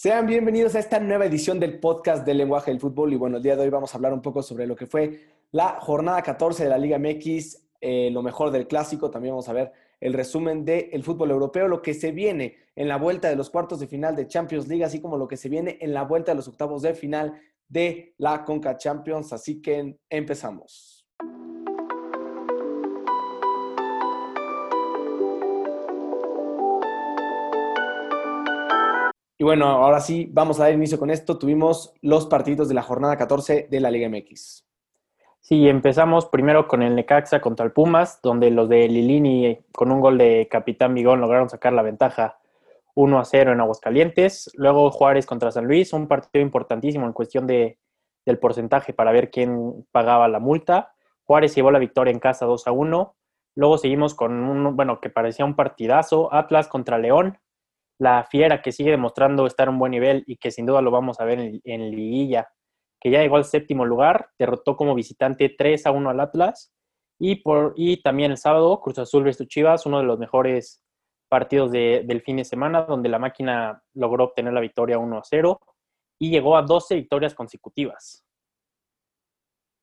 Sean bienvenidos a esta nueva edición del podcast del lenguaje del fútbol. Y bueno, el día de hoy vamos a hablar un poco sobre lo que fue la jornada 14 de la Liga MX, eh, lo mejor del clásico. También vamos a ver el resumen del fútbol europeo, lo que se viene en la vuelta de los cuartos de final de Champions League, así como lo que se viene en la vuelta de los octavos de final de la Conca Champions. Así que empezamos. Y bueno, ahora sí, vamos a dar inicio con esto. Tuvimos los partidos de la jornada 14 de la Liga MX. Sí, empezamos primero con el Necaxa contra el Pumas, donde los de Lilini con un gol de Capitán Bigón lograron sacar la ventaja 1 a 0 en Aguascalientes. Luego Juárez contra San Luis, un partido importantísimo en cuestión de, del porcentaje para ver quién pagaba la multa. Juárez llevó la victoria en casa 2 a 1. Luego seguimos con un, bueno, que parecía un partidazo, Atlas contra León, la Fiera que sigue demostrando estar a un buen nivel y que sin duda lo vamos a ver en, Liguilla, que ya llegó al séptimo lugar, derrotó como visitante 3 a 1 al Atlas y, por, y también el sábado Cruz Azul versus Chivas, uno de los mejores partidos del fin de semana, donde la máquina logró obtener la victoria 1 a 0 y llegó a 12 victorias consecutivas.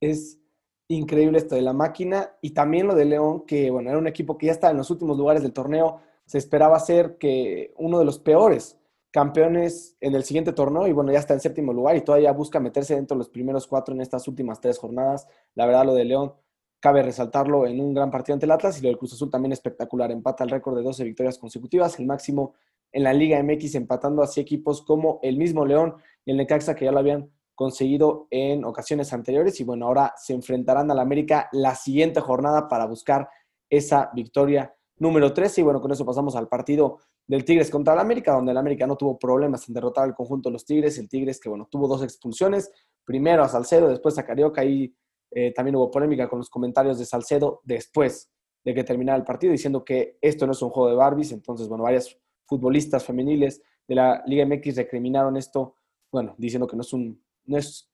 Es increíble esto de la máquina y también lo de León, que bueno, era un equipo que ya está en los últimos lugares del torneo, se esperaba ser que uno de los peores campeones en el siguiente torneo y bueno, ya está en séptimo lugar y todavía busca meterse dentro de los primeros cuatro en estas últimas tres jornadas. La verdad, lo de León cabe resaltarlo en un gran partido ante el Atlas y lo del Cruz Azul también espectacular. Empata el récord de 12 victorias consecutivas, el máximo en la Liga MX, empatando así equipos como el mismo León y el Necaxa que ya lo habían conseguido en ocasiones anteriores y bueno, ahora se enfrentarán al América la siguiente jornada para buscar esa victoria número 13. Y bueno, con eso pasamos al partido del Tigres contra el América, donde el América no tuvo problemas en derrotar al conjunto de los Tigres. El Tigres que, bueno, tuvo dos expulsiones, primero a Salcedo, después a Carioca y eh, también hubo polémica con los comentarios de Salcedo después de que terminara el partido, diciendo que esto no es un juego de Barbies. Entonces, bueno, varias futbolistas femeniles de la Liga MX recriminaron esto, bueno, diciendo que no es un, no es,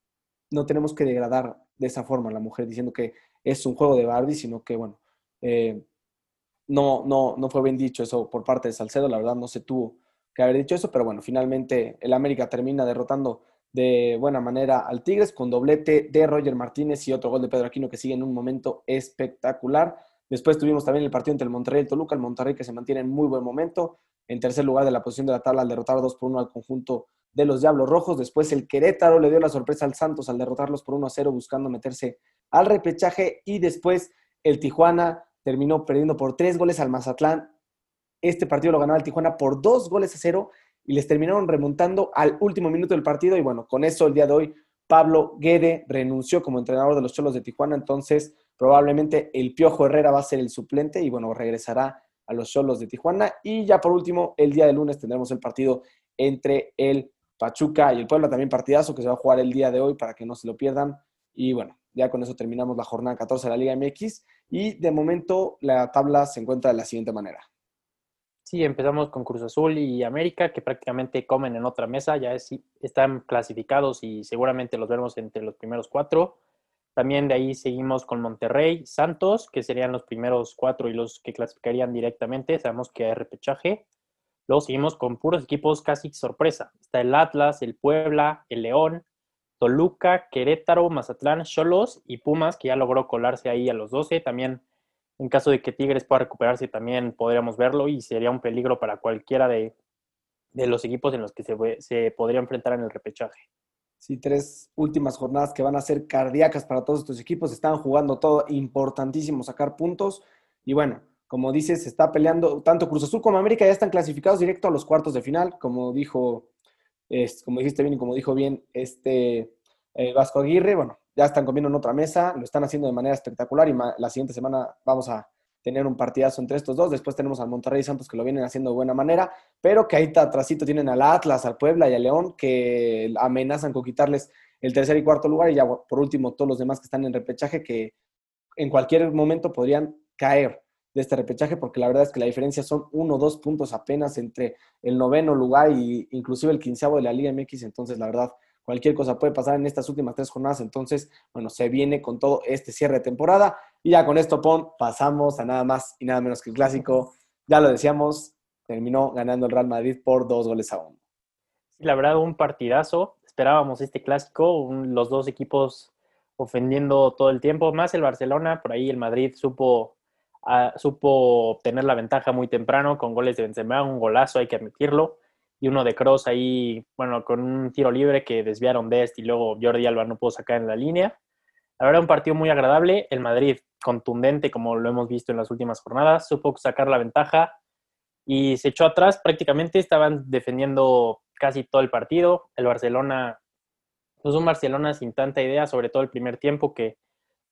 no tenemos que degradar de esa forma a la mujer, diciendo que es un juego de Barbie, sino que, bueno, eh, no, no, no fue bien dicho eso por parte de Salcedo, la verdad no se tuvo que haber dicho eso, pero bueno, finalmente el América termina derrotando de buena manera al Tigres con doblete de Roger Martínez y otro gol de Pedro Aquino que sigue en un momento espectacular. Después tuvimos también el partido entre el Monterrey y el Toluca, el Monterrey que se mantiene en muy buen momento, en tercer lugar de la posición de la tabla al derrotar 2 por 1 al conjunto de los Diablos Rojos. Después el Querétaro le dio la sorpresa al Santos al derrotarlos por 1 a 0 buscando meterse al repechaje y después el Tijuana terminó perdiendo por tres goles al Mazatlán. Este partido lo ganaba el Tijuana por dos goles a cero y les terminaron remontando al último minuto del partido. Y bueno, con eso el día de hoy Pablo Guede renunció como entrenador de los Cholos de Tijuana. Entonces, probablemente el Piojo Herrera va a ser el suplente y bueno, regresará a los Cholos de Tijuana. Y ya por último, el día de lunes tendremos el partido entre el Pachuca y el Puebla, también partidazo que se va a jugar el día de hoy para que no se lo pierdan. Y bueno, ya con eso terminamos la jornada 14 de la Liga MX y de momento la tabla se encuentra de la siguiente manera. Sí, empezamos con Cruz Azul y América, que prácticamente comen en otra mesa, ya están clasificados y seguramente los veremos entre los primeros cuatro. También de ahí seguimos con Monterrey, Santos, que serían los primeros cuatro y los que clasificarían directamente. Sabemos que hay repechaje. Luego seguimos con puros equipos casi sorpresa. Está el Atlas, el Puebla, el León, Toluca, Querétaro, Mazatlán, Cholos y Pumas, que ya logró colarse ahí a los 12. También, en caso de que Tigres pueda recuperarse, también podríamos verlo y sería un peligro para cualquiera de, los equipos en los que se, se podría enfrentar en el repechaje. Sí, tres últimas jornadas que van a ser cardíacas para todos estos equipos. Están jugando todo importantísimo sacar puntos. Y bueno, como dices, se está peleando tanto Cruz Azul como América ya están clasificados directo a los cuartos de final. Como dijo como dijiste bien y como dijo bien este eh, Vasco Aguirre, bueno, ya están comiendo en otra mesa, lo están haciendo de manera espectacular y la siguiente semana vamos a tener un partidazo entre estos dos. Después tenemos al Monterrey Santos que lo vienen haciendo de buena manera, pero que ahí atrásito tienen al Atlas, al Puebla y al León que amenazan con quitarles el tercer y cuarto lugar y ya por último todos los demás que están en repechaje que en cualquier momento podrían caer de este repechaje, porque la verdad es que la diferencia son uno o dos puntos apenas entre el noveno lugar y inclusive el quinceavo de la Liga MX, entonces la verdad cualquier cosa puede pasar en estas últimas tres jornadas, entonces bueno, se viene con todo este cierre de temporada y ya con esto, Pon, pasamos a nada más y nada menos que el clásico, ya lo decíamos, terminó ganando el Real Madrid por dos goles a uno. La verdad, un partidazo. Esperábamos este clásico, los dos equipos ofendiendo todo el tiempo, más el Barcelona, por ahí el Madrid supo, uh, supo obtener la ventaja muy temprano con goles de Benzema, un golazo, hay que admitirlo, y uno de Cross ahí, bueno, con un tiro libre que desviaron de este y luego Jordi Alba no pudo sacar en la línea. La verdad, un partido muy agradable. El Madrid, contundente, como lo hemos visto en las últimas jornadas, supo sacar la ventaja y se echó atrás. Prácticamente estaban defendiendo casi todo el partido. El Barcelona, pues un Barcelona sin tanta idea, sobre todo el primer tiempo, que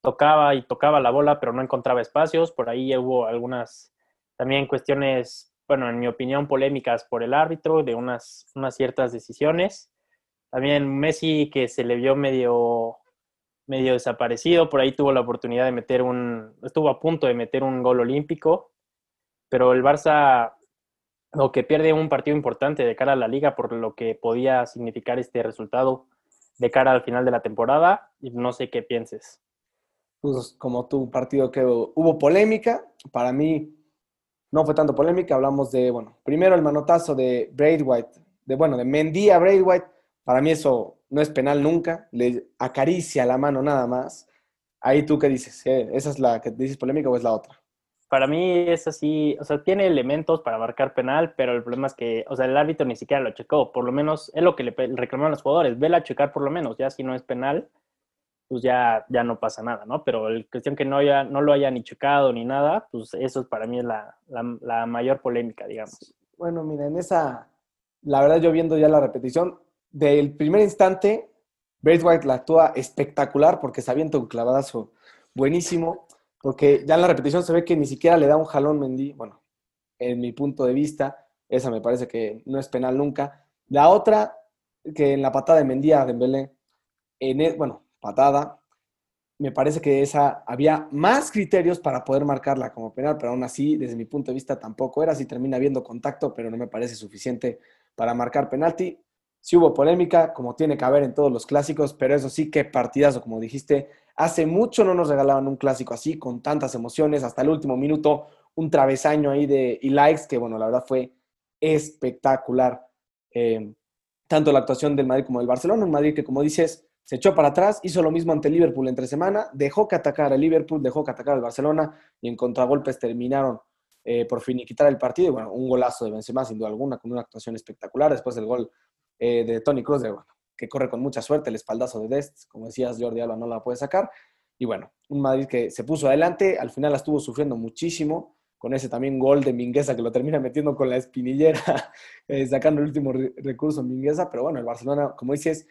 tocaba y tocaba la bola, pero no encontraba espacios. Por ahí hubo algunas también cuestiones bueno, en mi opinión, polémicas por el árbitro, de unas, unas ciertas decisiones. También Messi, que se le vio medio, medio desaparecido, por ahí tuvo la oportunidad de meter un, estuvo a punto de meter un gol olímpico, pero el Barça, lo que pierde un partido importante de cara a la liga por lo que podía significar este resultado de cara al final de la temporada, no sé qué pienses. Pues como tu partido que hubo polémica, para mí no fue tanto polémica, hablamos de, bueno, primero el manotazo de Braithwaite, de, bueno, de Mendy a Braithwaite, para mí eso no es penal nunca, le acaricia la mano nada más. Ahí tú qué dices, ¿Eh? ¿esa es la que dices polémica o es la otra? Para mí es así, o sea, tiene elementos para marcar penal, pero el problema es que, o sea, el árbitro ni siquiera lo checó, por lo menos es lo que le reclamaron los jugadores, vela a checar por lo menos, ya si no es penal, pues ya, ya no pasa nada, ¿no? Pero el cuestión que no, haya, no lo haya ni checado ni nada, pues eso para mí es la, la, mayor polémica, digamos. Bueno, mira, en esa, la verdad yo viendo ya la repetición, del primer instante, Braithwaite la actúa espectacular porque se avienta un clavadazo buenísimo, porque ya en la repetición se ve que ni siquiera le da un jalón Mendy, bueno, en mi punto de vista, esa me parece que no es penal nunca. La otra, que en la patada de Mendy a Dembélé, en e, bueno, patada. Me parece que esa había más criterios para poder marcarla como penal, pero aún así, desde mi punto de vista, tampoco era. Si termina habiendo contacto, pero no me parece suficiente para marcar penalti. Sí hubo polémica, como tiene que haber en todos los clásicos, pero eso sí, qué partidazo, como dijiste. Hace mucho no nos regalaban un clásico así, con tantas emociones, hasta el último minuto, un travesaño ahí de y likes, que bueno, la verdad fue espectacular. Eh, tanto la actuación del Madrid como del Barcelona, un Madrid que, como dices, se echó para atrás, hizo lo mismo ante Liverpool entre semana, dejó que atacar a Liverpool, dejó que atacar al Barcelona y en contragolpes terminaron eh, por finiquitar el partido. Y bueno, un golazo de Benzema sin duda alguna, con una actuación espectacular. Después del gol eh, de Tony Cruz, de, bueno, que corre con mucha suerte, el espaldazo de Dest, como decías, Jordi Alba no la puede sacar. Y bueno, un Madrid que se puso adelante, al final la estuvo sufriendo muchísimo, con ese también gol de Mingueza que lo termina metiendo con la espinillera, eh, sacando el último recurso Mingueza. Pero bueno, el Barcelona, como dices,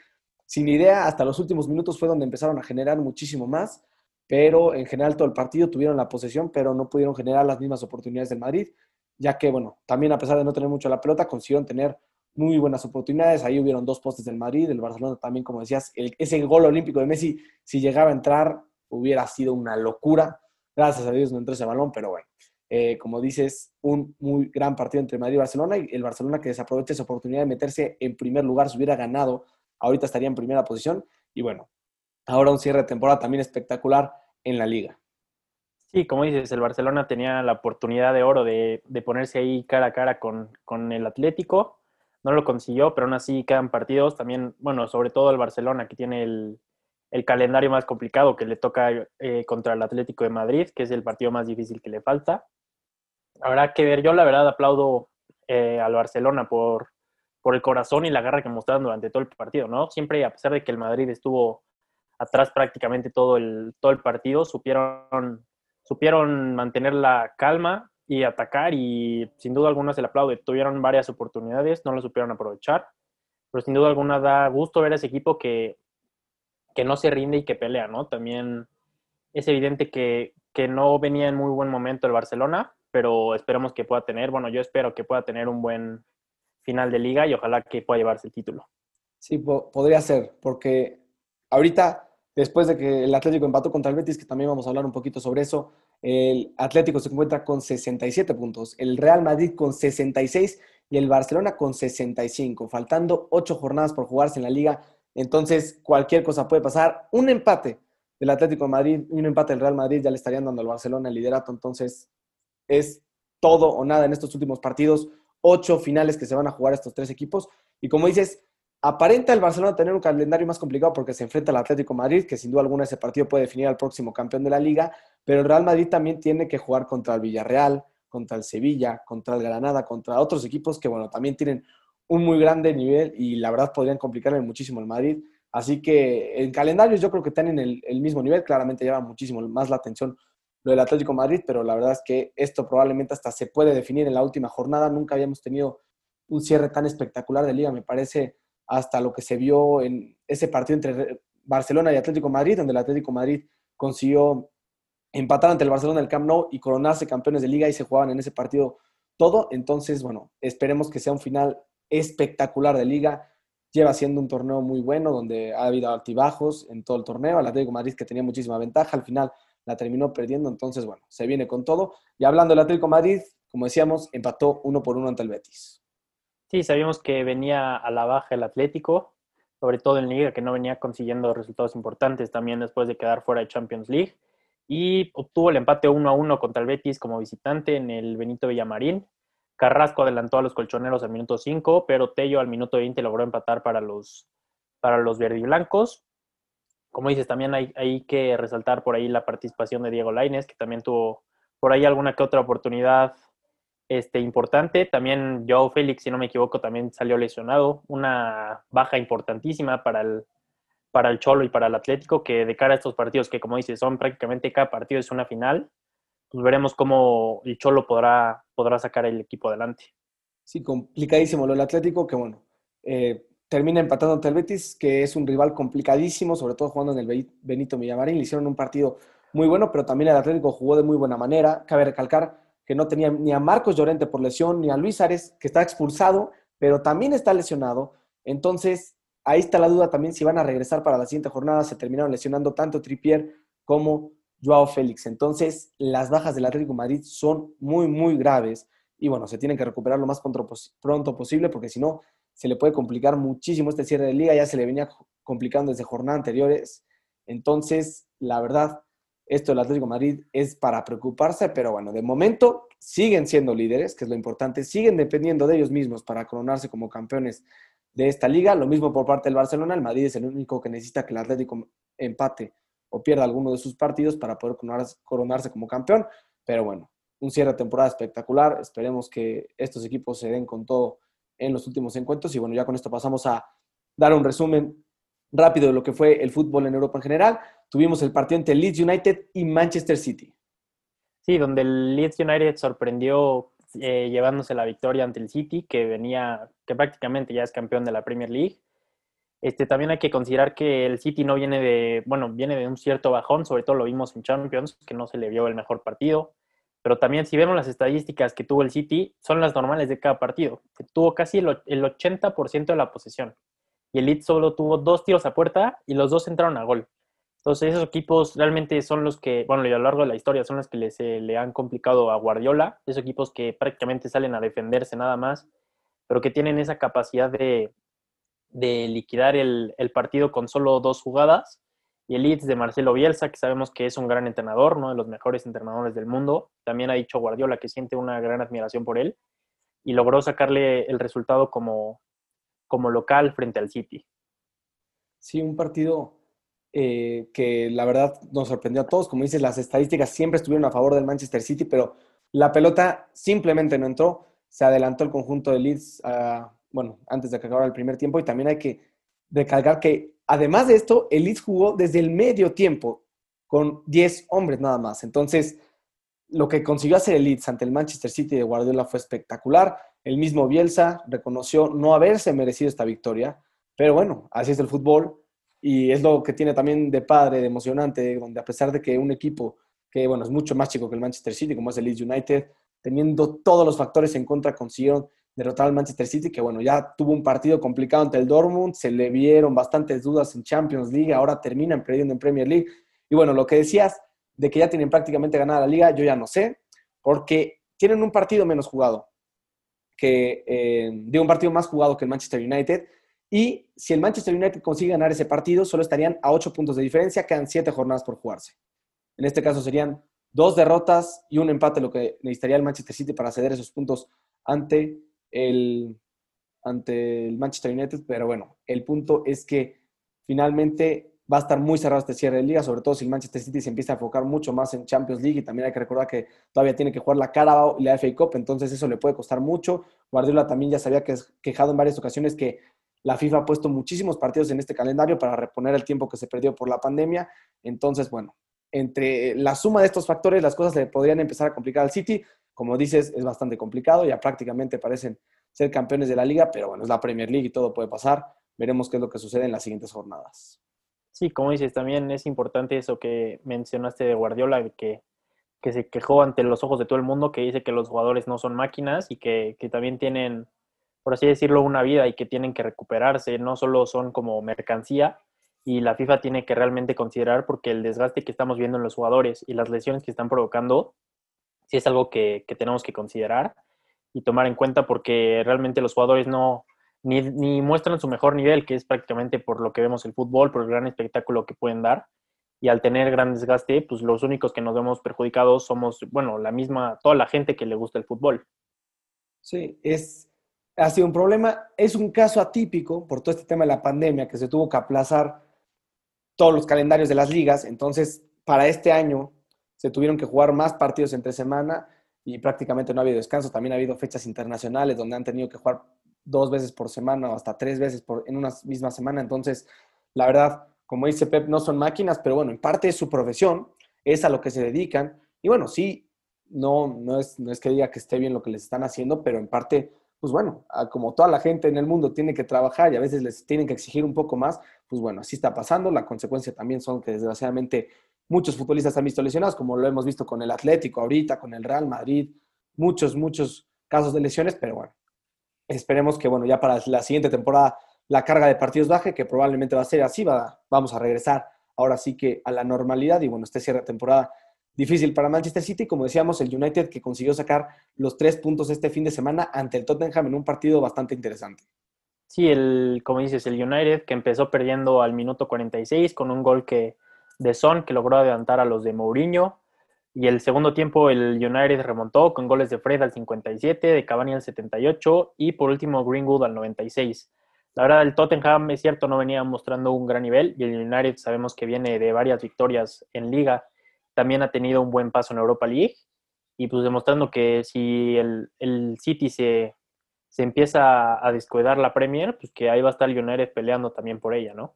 sin idea, hasta los últimos minutos fue donde empezaron a generar muchísimo más, pero en general todo el partido tuvieron la posesión, pero no pudieron generar las mismas oportunidades del Madrid, ya que, bueno, también a pesar de no tener mucho la pelota, consiguieron tener muy buenas oportunidades. Ahí hubieron dos postes del Madrid, el Barcelona también, como decías, ese gol olímpico de Messi, si llegaba a entrar, hubiera sido una locura. Gracias a Dios no entró ese balón, pero bueno, eh, como dices, un muy gran partido entre Madrid y Barcelona y el Barcelona que desaprovecha esa oportunidad de meterse en primer lugar, se hubiera ganado ahorita estaría en primera posición y bueno, ahora un cierre de temporada también espectacular en la liga. Sí, como dices, el Barcelona tenía la oportunidad de oro de, ponerse ahí cara a cara con, el Atlético, no lo consiguió, pero aún así quedan partidos también, bueno, sobre todo el Barcelona que tiene el, calendario más complicado que le toca eh, contra el Atlético de Madrid, que es el partido más difícil que le falta. Habrá que ver, yo la verdad aplaudo eh, al Barcelona por, por el corazón y la garra que mostraron durante todo el partido, ¿no? Siempre, a pesar de que el Madrid estuvo atrás prácticamente todo el, todo el partido, supieron, supieron mantener la calma y atacar y sin duda alguna se le aplaude. Tuvieron varias oportunidades, no lo supieron aprovechar, pero sin duda alguna da gusto ver a ese equipo que, que no se rinde y que pelea, ¿no? También es evidente que, que no venía en muy buen momento el Barcelona, pero esperemos que pueda tener, bueno, yo espero que pueda tener un buen, final de liga y ojalá que pueda llevarse el título. Sí, podría ser, porque ahorita, después de que el Atlético empató contra el Betis, que también vamos a hablar un poquito sobre eso, el Atlético se encuentra con 67 puntos, el Real Madrid con 66 y el Barcelona con 65, faltando ocho jornadas por jugarse en la liga. Entonces, cualquier cosa puede pasar. Un empate del Atlético de Madrid y un empate del Real Madrid ya le estarían dando al Barcelona el liderato. Entonces, es todo o nada en estos últimos partidos ocho finales que se van a jugar estos tres equipos. Y como dices, aparenta el Barcelona tener un calendario más complicado porque se enfrenta al Atlético Madrid, que sin duda alguna ese partido puede definir al próximo campeón de la liga, pero el Real Madrid también tiene que jugar contra el Villarreal, contra el Sevilla, contra el Granada, contra otros equipos que, bueno, también tienen un muy grande nivel y la verdad podrían complicarle muchísimo el Madrid. Así que en calendarios yo creo que están en el, el mismo nivel, claramente llama muchísimo más la atención lo del Atlético Madrid, pero la verdad es que esto probablemente hasta se puede definir en la última jornada. Nunca habíamos tenido un cierre tan espectacular de liga, me parece, hasta lo que se vio en ese partido entre Barcelona y Atlético Madrid, donde el Atlético Madrid consiguió empatar ante el Barcelona del Camp Nou y coronarse campeones de liga y se jugaban en ese partido todo. Entonces, bueno, esperemos que sea un final espectacular de liga. Lleva siendo un torneo muy bueno, donde ha habido altibajos en todo el torneo. El Atlético Madrid que tenía muchísima ventaja, al final la terminó perdiendo, entonces bueno, se viene con todo. Y hablando del Atlético Madrid, como decíamos, empató uno por uno ante el Betis. Sí, sabíamos que venía a la baja el Atlético, sobre todo en Liga, que no venía consiguiendo resultados importantes también después de quedar fuera de Champions League. Y obtuvo el empate 1 a 1 contra el Betis como visitante en el Benito Villamarín. Carrasco adelantó a los colchoneros al minuto 5, pero Tello al minuto 20 logró empatar para los, para los verdiblancos como dices, también hay, que resaltar por ahí la participación de Diego Laines, que también tuvo por ahí alguna que otra oportunidad este, importante. También Joe Félix, si no me equivoco, también salió lesionado. Una baja importantísima para el, para el Cholo y para el Atlético, que de cara a estos partidos, que como dices, son prácticamente cada partido es una final, pues veremos cómo el Cholo podrá, podrá sacar el equipo adelante. Sí, complicadísimo lo del Atlético, que bueno, eh, termina empatando ante el Betis, que es un rival complicadísimo, sobre todo jugando en el Benito Villamarín. Le hicieron un partido muy bueno, pero también el Atlético jugó de muy buena manera. Cabe recalcar que no tenía ni a Marcos Llorente por lesión, ni a Luis Ares, que está expulsado, pero también está lesionado. Entonces, ahí está la duda también si van a regresar para la siguiente jornada. Se terminaron lesionando tanto Tripier como Joao Félix. Entonces, las bajas del Atlético Madrid son muy, muy graves. Y bueno, se tienen que recuperar lo más pronto posible, porque si no, se le puede complicar muchísimo este cierre de liga, ya se le venía complicando desde jornadas anteriores. Entonces, la verdad, esto del Atlético Madrid es para preocuparse, pero bueno, de momento siguen siendo líderes, que es lo importante, siguen dependiendo de ellos mismos para coronarse como campeones de esta liga. Lo mismo por parte del Barcelona, el Madrid es el único que necesita que el Atlético empate o pierda alguno de sus partidos para poder coronarse como campeón. Pero bueno, un cierre de temporada espectacular. Esperemos que estos equipos se den con todo en los últimos encuentros. Y bueno, ya con esto pasamos a dar un resumen rápido de lo que fue el fútbol en Europa en general. Tuvimos el partido entre Leeds United y Manchester City. Sí, donde el Leeds United sorprendió eh, llevándose la victoria ante el City, que venía, que prácticamente ya es campeón de la Premier League. Este, también hay que considerar que el City no viene de, bueno, viene de un cierto bajón, sobre todo lo vimos en Champions, que no se le vio el mejor partido. Pero también si vemos las estadísticas que tuvo el City, son las normales de cada partido. Tuvo casi el 80% de la posesión. Y el Leeds solo tuvo dos tiros a puerta y los dos entraron a gol. Entonces esos equipos realmente son los que, bueno, y a lo largo de la historia son los que les, le han complicado a Guardiola. Esos equipos que prácticamente salen a defenderse nada más, pero que tienen esa capacidad de, de liquidar el, el partido con solo dos jugadas y el Leeds de Marcelo Bielsa, que sabemos que es un gran entrenador, uno de los mejores entrenadores del mundo. También ha dicho Guardiola que siente una gran admiración por él y logró sacarle el resultado como, como local frente al City. Sí, un partido eh, que la verdad nos sorprendió a todos. Como dices, las estadísticas siempre estuvieron a favor del Manchester City, pero la pelota simplemente no entró. Se adelantó el conjunto de Leeds, bueno, antes de que acabara el primer tiempo y también hay que recalcar que Además de esto, el Leeds jugó desde el medio tiempo con 10 hombres nada más. Entonces, lo que consiguió hacer el Leeds ante el Manchester City de Guardiola fue espectacular. El mismo Bielsa reconoció no haberse merecido esta victoria, pero bueno, así es el fútbol y es lo que tiene también de padre, de emocionante, donde a pesar de que un equipo que bueno, es mucho más chico que el Manchester City, como es el Leeds United, teniendo todos los factores en contra, consiguieron derrotar al Manchester City, que bueno, ya tuvo un partido complicado ante el Dortmund, se le vieron bastantes dudas en Champions League, ahora terminan perdiendo en Premier League. Y bueno, lo que decías de que ya tienen prácticamente ganada la liga, yo ya no sé, porque tienen un partido menos jugado, que eh, de un partido más jugado que el Manchester United. Y si el Manchester United consigue ganar ese partido, solo estarían a ocho puntos de diferencia, quedan siete jornadas por jugarse. En este caso serían dos derrotas y un empate, lo que necesitaría el Manchester City para ceder esos puntos ante el, ante el Manchester United, pero bueno, el punto es que finalmente va a estar muy cerrado este cierre de liga, sobre todo si el Manchester City se empieza a enfocar mucho más en Champions League y también hay que recordar que todavía tiene que jugar la Carabao y la FA Cup, entonces eso le puede costar mucho. Guardiola también ya se había quejado en varias ocasiones que la FIFA ha puesto muchísimos partidos en este calendario para reponer el tiempo que se perdió por la pandemia, entonces bueno, entre la suma de estos factores las cosas le podrían empezar a complicar al City, como dices, es bastante complicado, ya prácticamente parecen ser campeones de la liga, pero bueno, es la Premier League y todo puede pasar. Veremos qué es lo que sucede en las siguientes jornadas. Sí, como dices, también es importante eso que mencionaste de Guardiola, que, que se quejó ante los ojos de todo el mundo, que dice que los jugadores no son máquinas y que, que también tienen, por así decirlo, una vida y que tienen que recuperarse, no solo son como mercancía, y la FIFA tiene que realmente considerar porque el desgaste que estamos viendo en los jugadores y las lesiones que están provocando, sí es algo que, que tenemos que considerar y tomar en cuenta porque realmente los jugadores no, ni, muestran su mejor nivel, que es prácticamente por lo que vemos el fútbol, por el gran espectáculo que pueden dar. Y al tener gran desgaste, pues los únicos que nos vemos perjudicados somos, bueno, la misma, toda la gente que le gusta el fútbol. Sí, es, ha sido un problema. Es un caso atípico por todo este tema de la pandemia, que se tuvo que aplazar todos los calendarios de las ligas. Entonces, para este año se tuvieron que jugar más partidos entre semana y prácticamente no ha habido descanso. También ha habido fechas internacionales donde han tenido que jugar dos veces por semana o hasta tres veces por, en una misma semana. Entonces, la verdad, como dice Pep, no son máquinas, pero bueno, en parte es su profesión, es a lo que se dedican. Y bueno, sí, no, no, es, no es que diga que esté bien lo que les están haciendo, pero en parte, pues bueno, como toda la gente en el mundo tiene que trabajar y a veces les tienen que exigir un poco más, pues bueno, así está pasando. La consecuencia también son que desgraciadamente muchos futbolistas han visto lesionados, como lo hemos visto con el Atlético ahorita, con el Real Madrid, muchos, muchos casos de lesiones, pero bueno, Esperemos que, bueno, ya para la siguiente temporada la carga de partidos baje, que probablemente va a ser así, va, vamos a regresar ahora sí que a la normalidad y bueno, este cierre de temporada difícil para Manchester City, como decíamos, el United que consiguió sacar los tres puntos este fin de semana ante el Tottenham en un partido bastante interesante. Sí, el, como dices, el United que empezó perdiendo al minuto 46 con un gol que, de Son que logró adelantar a los de Mourinho. Y el segundo tiempo el United remontó con goles de Fred al 57, de Cavani al 78 y por último Greenwood al 96. La verdad, el Tottenham es cierto, no venía mostrando un gran nivel y el United sabemos que viene de varias victorias en liga. También ha tenido un buen paso en Europa League y pues demostrando que si el, City se, se empieza a descuidar la Premier, pues que ahí va a estar el United peleando también por ella, ¿no?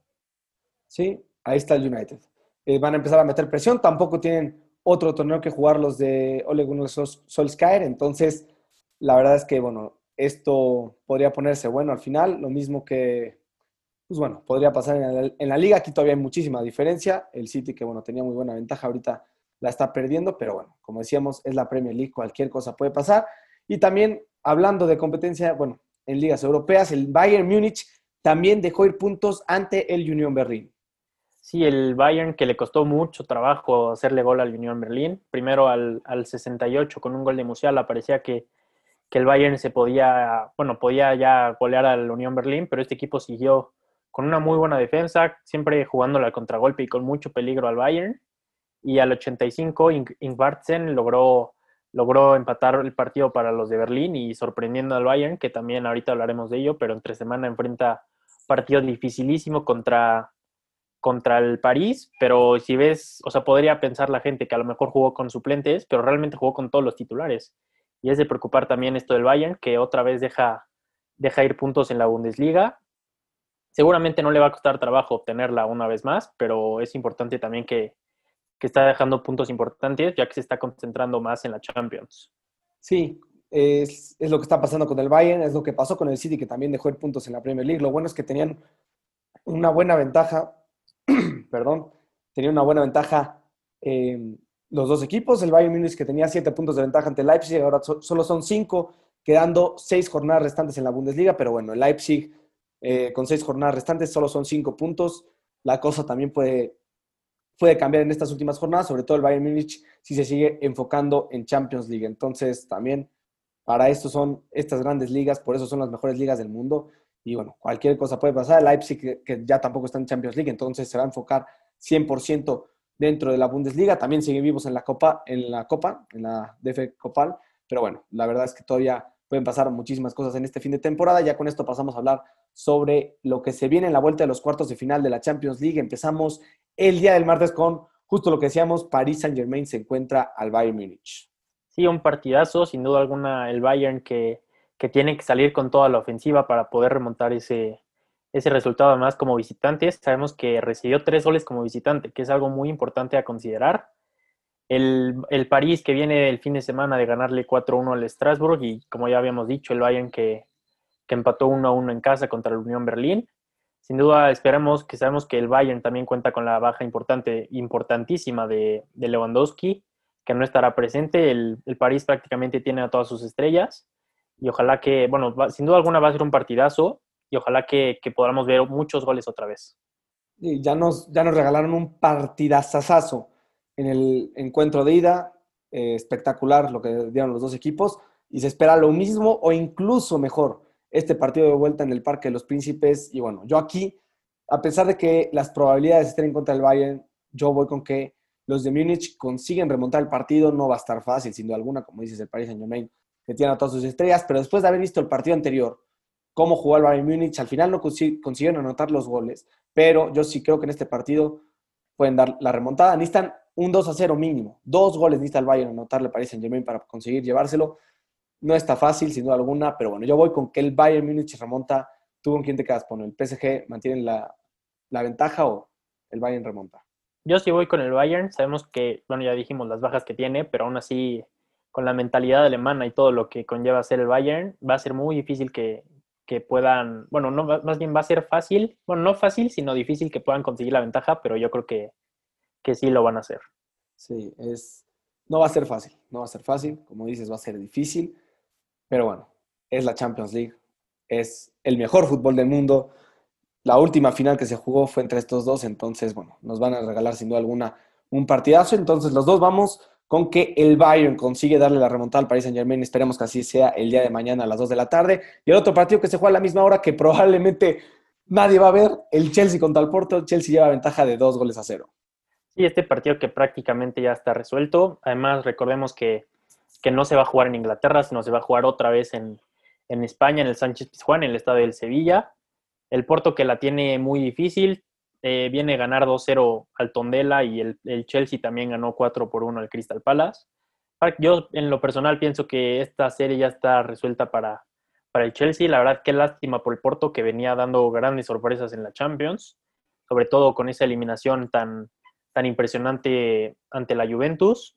Sí, ahí está el United. Eh, van a empezar a meter presión, tampoco tienen otro torneo que jugar los de Ole Gunnar Solskjaer. Entonces, la verdad es que, bueno, esto podría ponerse bueno al final. Lo mismo que, pues bueno, podría pasar en la, liga. Aquí todavía hay muchísima diferencia. El City, que bueno, tenía muy buena ventaja, ahorita la está perdiendo. Pero bueno, como decíamos, es la Premier League. Cualquier cosa puede pasar. Y también, hablando de competencia, bueno, en ligas europeas, el Bayern Múnich también dejó ir puntos ante el Union Berlin. Sí, el Bayern que le costó mucho trabajo hacerle gol al Unión Berlín. Primero al, al 68 con un gol de Musiala. Parecía que, que, el Bayern se podía, bueno, podía ya golear al Unión Berlín, pero este equipo siguió con una muy buena defensa, siempre jugándole al contragolpe y con mucho peligro al Bayern. Y al 85 Ingvartsen logró, logró empatar el partido para los de Berlín y sorprendiendo al Bayern, que también ahorita hablaremos de ello, pero entre semana enfrenta partido dificilísimo contra contra el París, pero si ves, o sea, podría pensar la gente que a lo mejor jugó con suplentes, pero realmente jugó con todos los titulares. Y es de preocupar también esto del Bayern, que otra vez deja, deja ir puntos en la Bundesliga. Seguramente no le va a costar trabajo obtenerla una vez más, pero es importante también que, que está dejando puntos importantes, ya que se está concentrando más en la Champions. Sí, es, es, lo que está pasando con el Bayern, es lo que pasó con el City, que también dejó ir puntos en la Premier League. Lo bueno es que tenían una buena ventaja perdón, tenía una buena ventaja eh, los dos equipos. El Bayern Múnich que tenía siete puntos de ventaja ante Leipzig, ahora solo son cinco, quedando seis jornadas restantes en la Bundesliga, pero bueno, el Leipzig eh, con seis jornadas restantes solo son cinco puntos. La cosa también puede, puede cambiar en estas últimas jornadas, sobre todo el Bayern Múnich si se sigue enfocando en Champions League. Entonces también para esto son estas grandes ligas, por eso son las mejores ligas del mundo. Y bueno, cualquier cosa puede pasar. Leipzig, que, ya tampoco está en Champions League, entonces se va a enfocar 100% dentro de la Bundesliga. También sigue vivos en la Copa, en la Copa, en la DF Copal. Pero bueno, la verdad es que todavía pueden pasar muchísimas cosas en este fin de temporada. Ya con esto pasamos a hablar sobre lo que se viene en la vuelta de los cuartos de final de la Champions League. Empezamos el día del martes con justo lo que decíamos, París Saint Germain se encuentra al Bayern Múnich. Sí, un partidazo, sin duda alguna, el Bayern que, que tiene que salir con toda la ofensiva para poder remontar ese, ese resultado además como visitantes. Sabemos que recibió tres goles como visitante, que es algo muy importante a considerar. El, el París que viene el fin de semana de ganarle 4-1 al Strasbourg y como ya habíamos dicho, el Bayern que, que empató 1-1 en casa contra la Unión Berlín. Sin duda esperamos que sabemos que el Bayern también cuenta con la baja importante, importantísima de, de Lewandowski, que no estará presente. El, el, París prácticamente tiene a todas sus estrellas y ojalá que, bueno, sin duda alguna va a ser un partidazo y ojalá que, podamos ver muchos goles otra vez. Ya nos, ya nos regalaron un partidazazazo en el encuentro de ida, eh, espectacular lo que dieron los dos equipos, y se espera lo mismo o incluso mejor este partido de vuelta en el Parque de los Príncipes. Y bueno, yo aquí, a pesar de que las probabilidades estén en contra del Bayern, yo voy con que los de Múnich consiguen remontar el partido, no va a estar fácil, sin duda alguna, como dices, el Paris Saint Germain, que tiene a todas sus estrellas, pero después de haber visto el partido anterior, cómo jugó el Bayern Múnich. Al final no consiguieron anotar los goles, pero yo sí creo que en este partido pueden dar la remontada. Necesitan un 2 a 0 mínimo. Dos goles necesita el Bayern anotarle Paris Saint Germain para conseguir llevárselo. No está fácil, sin duda alguna, pero bueno, yo voy con que el Bayern Múnich remonta. ¿Tú con quién te quedas? ¿Con el PSG mantiene la, la ventaja o el Bayern remonta? Yo sí voy con el Bayern. Sabemos que, bueno, ya dijimos las bajas que tiene, pero aún así, con la mentalidad alemana y todo lo que conlleva ser el Bayern, va a ser muy difícil que, que puedan, bueno, no, más bien va a ser fácil, bueno, no fácil, sino difícil que puedan conseguir la ventaja, pero yo creo que, que sí lo van a hacer. Sí, es, no va a ser fácil, no va a ser fácil, como dices, va a ser difícil, pero bueno, es la Champions League, es el mejor fútbol del mundo. La última final que se jugó fue entre estos dos, entonces, bueno, nos van a regalar sin duda alguna un partidazo, entonces los dos vamos con que el Bayern consigue darle la remontada al Paris Saint Germain. Esperemos que así sea el día de mañana a las 2 de la tarde. Y el otro partido que se juega a la misma hora que probablemente nadie va a ver, el Chelsea contra el Porto. Chelsea lleva ventaja de dos goles a cero. Sí, este partido que prácticamente ya está resuelto. Además, recordemos que, que no se va a jugar en Inglaterra, sino se va a jugar otra vez en, en España, en el Sánchez Pizjuán, en el estadio del Sevilla. El Porto que la tiene muy difícil, eh, viene a ganar 2-0 al Tondela y el, el, Chelsea también ganó 4 por 1 al Crystal Palace. Yo en lo personal pienso que esta serie ya está resuelta para, para el Chelsea. La verdad, qué lástima por el Porto que venía dando grandes sorpresas en la Champions, sobre todo con esa eliminación tan, tan impresionante ante la Juventus.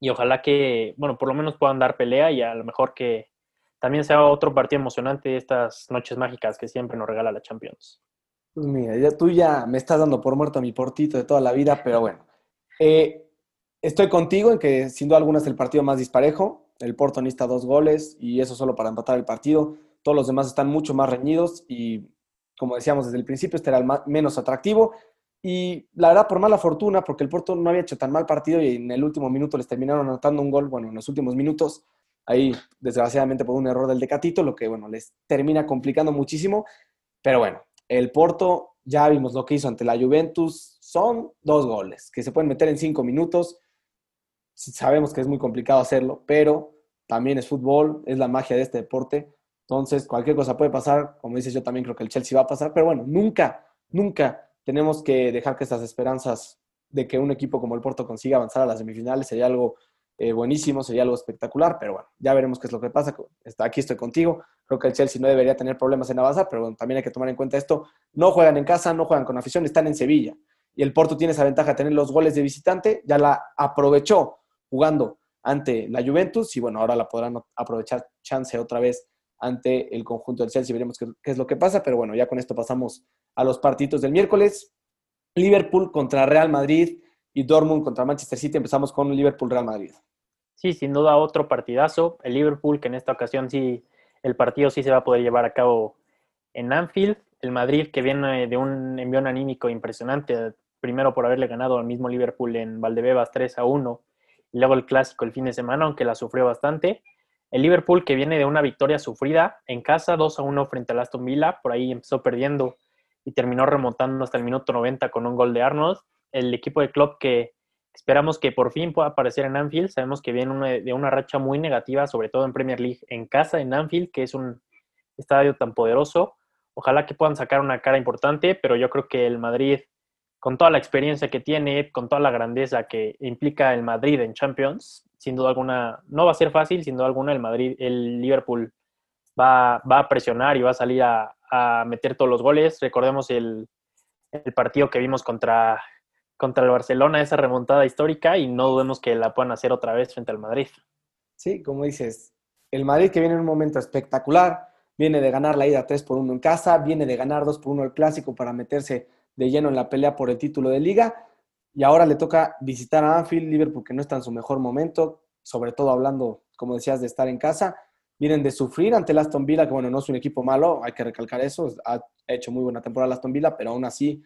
Y ojalá que, bueno, por lo menos puedan dar pelea y a lo mejor que también sea otro partido emocionante de estas noches mágicas que siempre nos regala la Champions. Pues mira, ya, tú ya me estás dando por muerto a mi portito de toda la vida, pero bueno. Eh, estoy contigo en que sin duda alguna es el partido más disparejo. El Porto necesita dos goles y eso solo para empatar el partido. Todos los demás están mucho más reñidos y, como decíamos desde el principio, este era el menos atractivo. Y la verdad, por mala fortuna, porque el Porto no había hecho tan mal partido y en el último minuto les terminaron anotando un gol, bueno, en los últimos minutos, ahí desgraciadamente por un error del Decatito, lo que, bueno, les termina complicando muchísimo. Pero bueno, el Porto, ya vimos lo que hizo ante la Juventus, son dos goles que se pueden meter en cinco minutos. Sabemos que es muy complicado hacerlo, pero también es fútbol, es la magia de este deporte. Entonces, cualquier cosa puede pasar. Como dices, yo también creo que el Chelsea va a pasar, pero bueno, nunca, nunca tenemos que dejar que estas esperanzas de que un equipo como el Porto consiga avanzar a las semifinales sería algo eh, buenísimo, sería algo espectacular, pero bueno, ya veremos qué es lo que pasa. Aquí estoy contigo. Creo que el Chelsea no debería tener problemas en avanzar, pero bueno, también hay que tomar en cuenta esto. No juegan en casa, no juegan con afición, están en Sevilla. Y el Porto tiene esa ventaja de tener los goles de visitante, ya la aprovechó jugando ante la Juventus y bueno, ahora la podrán aprovechar chance otra vez ante el conjunto del Chelsea. Veremos qué, qué es lo que pasa, pero bueno, ya con esto pasamos a los partidos del miércoles. Liverpool contra Real Madrid y Dortmund contra Manchester City. Empezamos con Liverpool-Real Madrid. Sí, sin duda otro partidazo. El Liverpool, que en esta ocasión sí, el partido sí se va a poder llevar a cabo en Anfield. El Madrid, que viene de un envión anímico impresionante, primero por haberle ganado al mismo Liverpool en Valdebebas 3 a 1, y luego el clásico el fin de semana, aunque la sufrió bastante. El Liverpool, que viene de una victoria sufrida en casa 2 a 1 frente al Aston Villa, por ahí empezó perdiendo y terminó remontando hasta el minuto 90 con un gol de Arnold el equipo de club que, Esperamos que por fin pueda aparecer en Anfield. Sabemos que viene de una racha muy negativa, sobre todo en Premier League, en casa, en Anfield, que es un estadio tan poderoso. Ojalá que puedan sacar una cara importante, pero yo creo que el Madrid, con toda la experiencia que tiene, con toda la grandeza que implica el Madrid en Champions, sin duda alguna, no va a ser fácil, sin duda alguna el Madrid, el Liverpool va, a presionar y va a salir a, meter todos los goles. Recordemos el, el partido que vimos contra contra el Barcelona esa remontada histórica y no dudemos que la puedan hacer otra vez frente al Madrid. Sí, como dices, el Madrid que viene en un momento espectacular, viene de ganar la ida 3 por 1 en casa, viene de ganar 2 por 1 el clásico para meterse de lleno en la pelea por el título de liga y ahora le toca visitar a Anfield, Liverpool que no está en su mejor momento, sobre todo hablando, como decías, de estar en casa. Vienen de sufrir ante el Aston Villa, que bueno, no es un equipo malo, hay que recalcar eso, ha hecho muy buena temporada el Aston Villa, pero aún así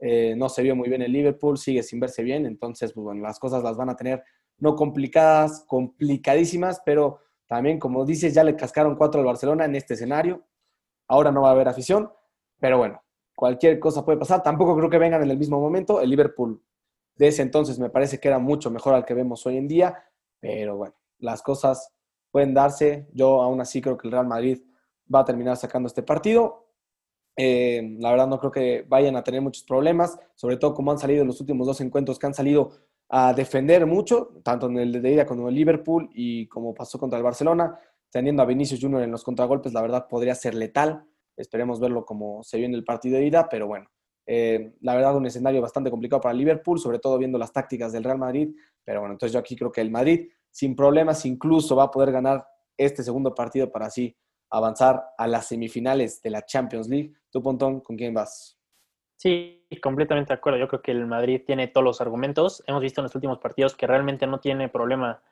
eh, no se vio muy bien el Liverpool, sigue sin verse bien, entonces, pues bueno, las cosas las van a tener no complicadas, complicadísimas, pero también, como dices, ya le cascaron cuatro al Barcelona en este escenario. Ahora no va a haber afición, pero bueno, cualquier cosa puede pasar. Tampoco creo que vengan en el mismo momento. El Liverpool de ese entonces me parece que era mucho mejor al que vemos hoy en día, pero bueno, las cosas pueden darse. Yo aún así creo que el Real Madrid va a terminar sacando este partido. Eh, la verdad no creo que vayan a tener muchos problemas, sobre todo como han salido en los últimos dos encuentros que han salido a defender mucho, tanto en el de ida como en el Liverpool y como pasó contra el Barcelona, teniendo a Vinicius Junior en los contragolpes, la verdad podría ser letal. Esperemos verlo como se vio en el partido de ida, pero bueno, eh, la verdad un escenario bastante complicado para Liverpool, sobre todo viendo las tácticas del Real Madrid, pero bueno, entonces yo aquí creo que el Madrid sin problemas incluso va a poder ganar este segundo partido para así avanzar a las semifinales de la Champions League. Tú, Pontón, ¿con quién vas? Sí, completamente de acuerdo. Yo creo que el Madrid tiene todos los argumentos. Hemos visto en los últimos partidos que realmente no tiene problema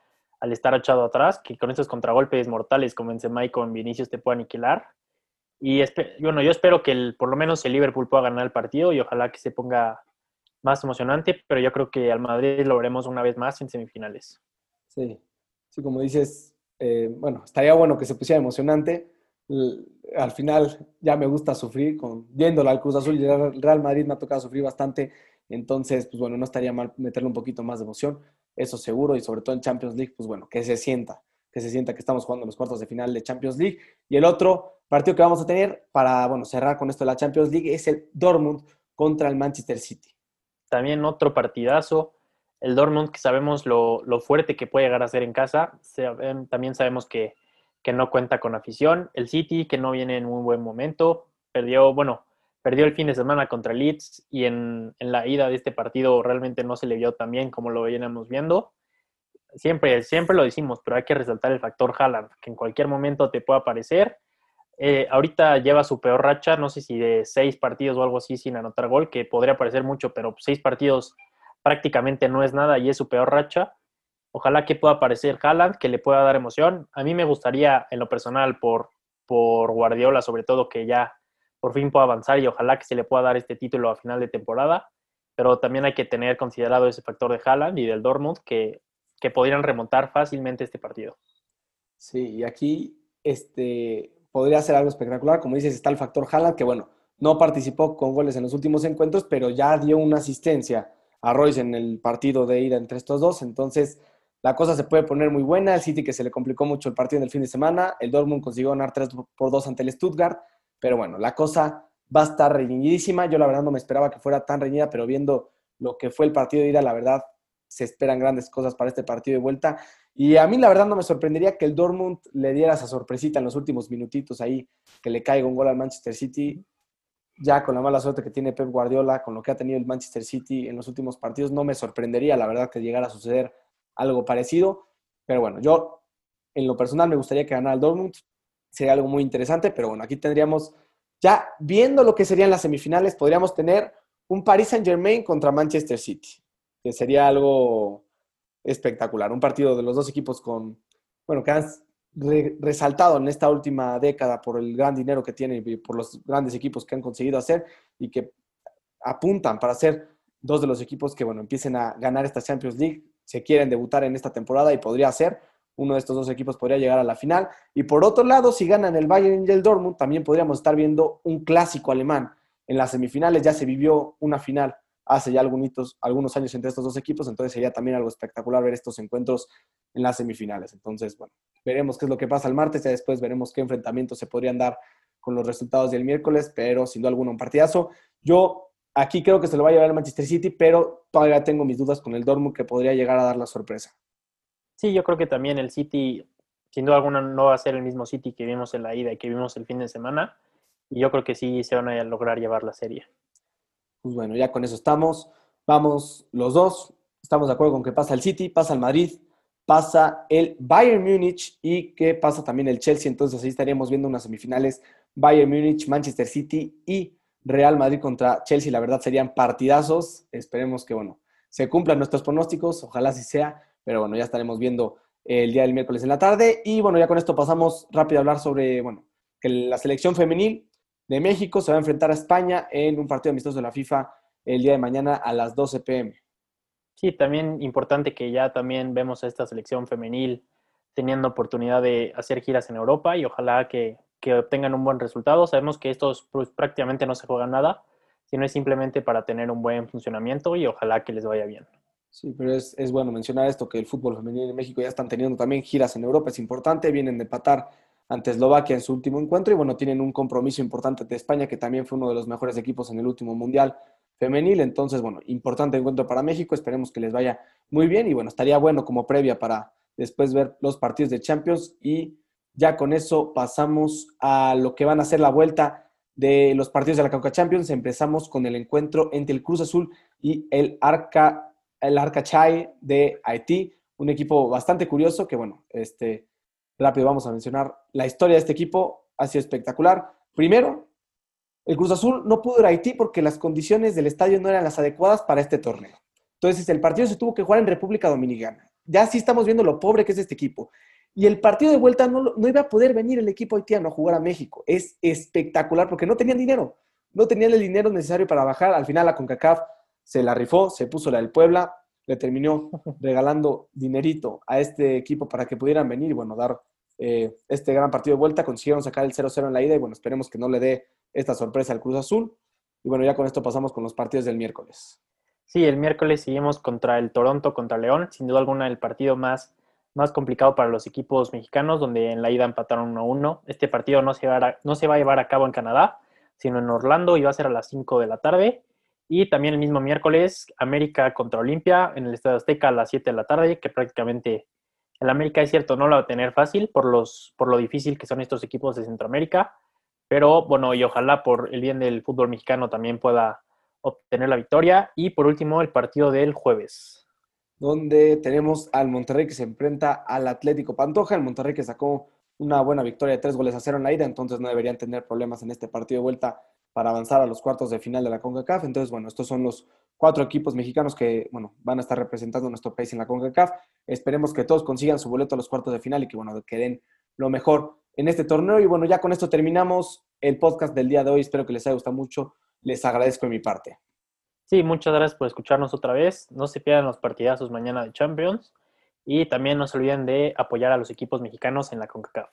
al estar echado atrás, que con estos contragolpes mortales como en y con Vinicius te puede aniquilar. Y bueno, yo espero que por lo menos el Liverpool pueda ganar el partido y ojalá que se ponga más emocionante, pero yo creo que al Madrid lo veremos una vez más en semifinales. Sí, sí, como dices, eh, bueno, estaría bueno que se pusiera emocionante. Al final ya me gusta sufrir, con, al Cruz Azul y el Real Madrid me ha tocado sufrir bastante, entonces, pues bueno, no estaría mal meterle un poquito más de emoción, eso seguro, y sobre todo en Champions League, pues bueno, que se sienta, que se sienta que estamos jugando los cuartos de final de Champions League. Y el otro partido que vamos a tener para, bueno, cerrar con esto de la Champions League es el Dortmund contra el Manchester City. También otro partidazo el Dortmund, que sabemos lo, fuerte que puede llegar a ser en casa, también sabemos que, no cuenta con afición. El City, que no viene en un buen momento, perdió, bueno, perdió el fin de semana contra Leeds y en, la ida de este partido realmente no se le vio tan bien como lo veníamos viendo. Siempre, siempre lo decimos, pero hay que resaltar el factor Haaland, que en cualquier momento te puede aparecer. Eh, ahorita lleva su peor racha, no sé si de seis partidos o algo así sin anotar gol, que podría parecer mucho, pero seis partidos prácticamente no es nada y es su peor racha. Ojalá que pueda aparecer Haaland, que le pueda dar emoción. A mí me gustaría, en lo personal, por, por Guardiola, sobre todo, que ya por fin pueda avanzar y ojalá que se le pueda dar este título a final de temporada. Pero también hay que tener considerado ese factor de Haaland y del Dortmund que, que podrían remontar fácilmente este partido. Sí, y aquí este, podría ser algo espectacular. Como dices, está el factor Haaland, que bueno, no participó con goles en los últimos encuentros, pero ya dio una asistencia a Royce en el partido de ida entre estos dos. Entonces, la cosa se puede poner muy buena. El City que se le complicó mucho el partido en el fin de semana. El Dortmund consiguió ganar 3 por 2 ante el Stuttgart. Pero bueno, la cosa va a estar reñidísima. Yo la verdad no me esperaba que fuera tan reñida, pero viendo lo que fue el partido de ida, la verdad se esperan grandes cosas para este partido de vuelta. Y a mí la verdad no me sorprendería que el Dortmund le diera esa sorpresita en los últimos minutitos ahí, que le caiga un gol al Manchester City ya con la mala suerte que tiene Pep Guardiola, con lo que ha tenido el Manchester City en los últimos partidos, no me sorprendería, la verdad, que llegara a suceder algo parecido. Pero bueno, yo en lo personal me gustaría que ganara el Dortmund. Sería algo muy interesante, pero bueno, aquí tendríamos, ya viendo lo que serían las semifinales, podríamos tener un Paris Saint Germain contra Manchester City, que sería algo espectacular. Un partido de los dos equipos con, bueno, que han resaltado en esta última década por el gran dinero que tienen y por los grandes equipos que han conseguido hacer y que apuntan para ser dos de los equipos que, bueno, empiecen a ganar esta Champions League, se quieren debutar en esta temporada y podría ser, uno de estos dos equipos podría llegar a la final. Y por otro lado, si ganan el Bayern y el Dortmund, también podríamos estar viendo un clásico alemán. En las semifinales ya se vivió una final hace ya algunos, algunos años entre estos dos equipos, entonces sería también algo espectacular ver estos encuentros en las semifinales. Entonces, bueno, veremos qué es lo que pasa el martes, y después veremos qué enfrentamientos se podrían dar con los resultados del miércoles, pero sin duda alguna un partidazo. Yo aquí creo que se lo va a llevar el Manchester City, pero todavía tengo mis dudas con el Dortmund que podría llegar a dar la sorpresa. Sí, yo creo que también el City, sin duda alguna, no va a ser el mismo City que vimos en la ida y que vimos el fin de semana. Y yo creo que sí se van a lograr llevar la serie. Pues bueno, ya con eso estamos. Vamos los dos. Estamos de acuerdo con que pasa el City, pasa el Madrid, pasa el Bayern Múnich y que pasa también el Chelsea. Entonces ahí estaríamos viendo unas semifinales Bayern Múnich, Manchester City y Real Madrid contra Chelsea. La verdad serían partidazos. Esperemos que, bueno, se cumplan nuestros pronósticos. Ojalá así sea. Pero bueno, ya estaremos viendo el día del miércoles en la tarde. Y bueno, ya con esto pasamos rápido a hablar sobre, bueno, que la selección femenil de México se va a enfrentar a España en un partido amistoso de la FIFA el día de mañana a las 12 pm. Sí, también importante que ya también vemos a esta selección femenil teniendo oportunidad de hacer giras en Europa y ojalá que, obtengan un buen resultado. Sabemos que estos pues, prácticamente no se juegan nada, sino es simplemente para tener un buen funcionamiento y ojalá que les vaya bien. Sí, pero es, es bueno mencionar esto, que el fútbol femenil en México ya están teniendo también giras en Europa, es importante, vienen de empatar ante Eslovaquia en su último encuentro y bueno, tienen un compromiso importante de España, que también fue uno de los mejores equipos en el último Mundial femenil. Entonces, bueno, importante encuentro para México, esperemos que les vaya muy bien y bueno, estaría bueno como previa para después ver los partidos de Champions y ya con eso pasamos a lo que van a ser la vuelta de los partidos de la Cauca Champions. Empezamos con el encuentro entre el Cruz Azul y el Arca, el Arca Chai de Haití, un equipo bastante curioso que bueno, este rápido vamos a mencionar la historia de este equipo, ha sido espectacular. Primero, el Cruz Azul no pudo ir a Haití porque las condiciones del estadio no eran las adecuadas para este torneo. Entonces, el partido se tuvo que jugar en República Dominicana. Ya sí estamos viendo lo pobre que es este equipo. Y el partido de vuelta no, no iba a poder venir el equipo haitiano a jugar a México. Es espectacular porque no tenían dinero. No tenían el dinero necesario para bajar. Al final la CONCACAF se la rifó, se puso la del Puebla, le terminó regalando dinerito a este equipo para que pudieran venir y, bueno, dar eh, este gran partido de vuelta. Consiguieron sacar el 0-0 en la ida y, bueno, esperemos que no le dé esta sorpresa al Cruz Azul. Y, bueno, ya con esto pasamos con los partidos del miércoles. Sí, el miércoles seguimos contra el Toronto, contra León. Sin duda alguna, el partido más, más complicado para los equipos mexicanos, donde en la ida empataron 1-1. Este partido no se, va a, no se va a llevar a cabo en Canadá, sino en Orlando y va a ser a las 5 de la tarde. Y también el mismo miércoles, América contra Olimpia en el Estadio Azteca a las 7 de la tarde, que prácticamente el América es cierto, no lo va a tener fácil por, los, por lo difícil que son estos equipos de Centroamérica, pero bueno, y ojalá por el bien del fútbol mexicano también pueda obtener la victoria. Y por último, el partido del jueves. Donde tenemos al Monterrey que se enfrenta al Atlético Pantoja, el Monterrey que sacó una buena victoria de tres goles a cero en la ida, entonces no deberían tener problemas en este partido de vuelta para avanzar a los cuartos de final de la CONCACAF. Entonces, bueno, estos son los cuatro equipos mexicanos que, bueno, van a estar representando nuestro país en la CONCACAF. Esperemos que todos consigan su boleto a los cuartos de final y que, bueno, que den lo mejor en este torneo. Y bueno, ya con esto terminamos el podcast del día de hoy. Espero que les haya gustado mucho. Les agradezco de mi parte. Sí, muchas gracias por escucharnos otra vez. No se pierdan los partidazos mañana de Champions. Y también no se olviden de apoyar a los equipos mexicanos en la CONCACAF.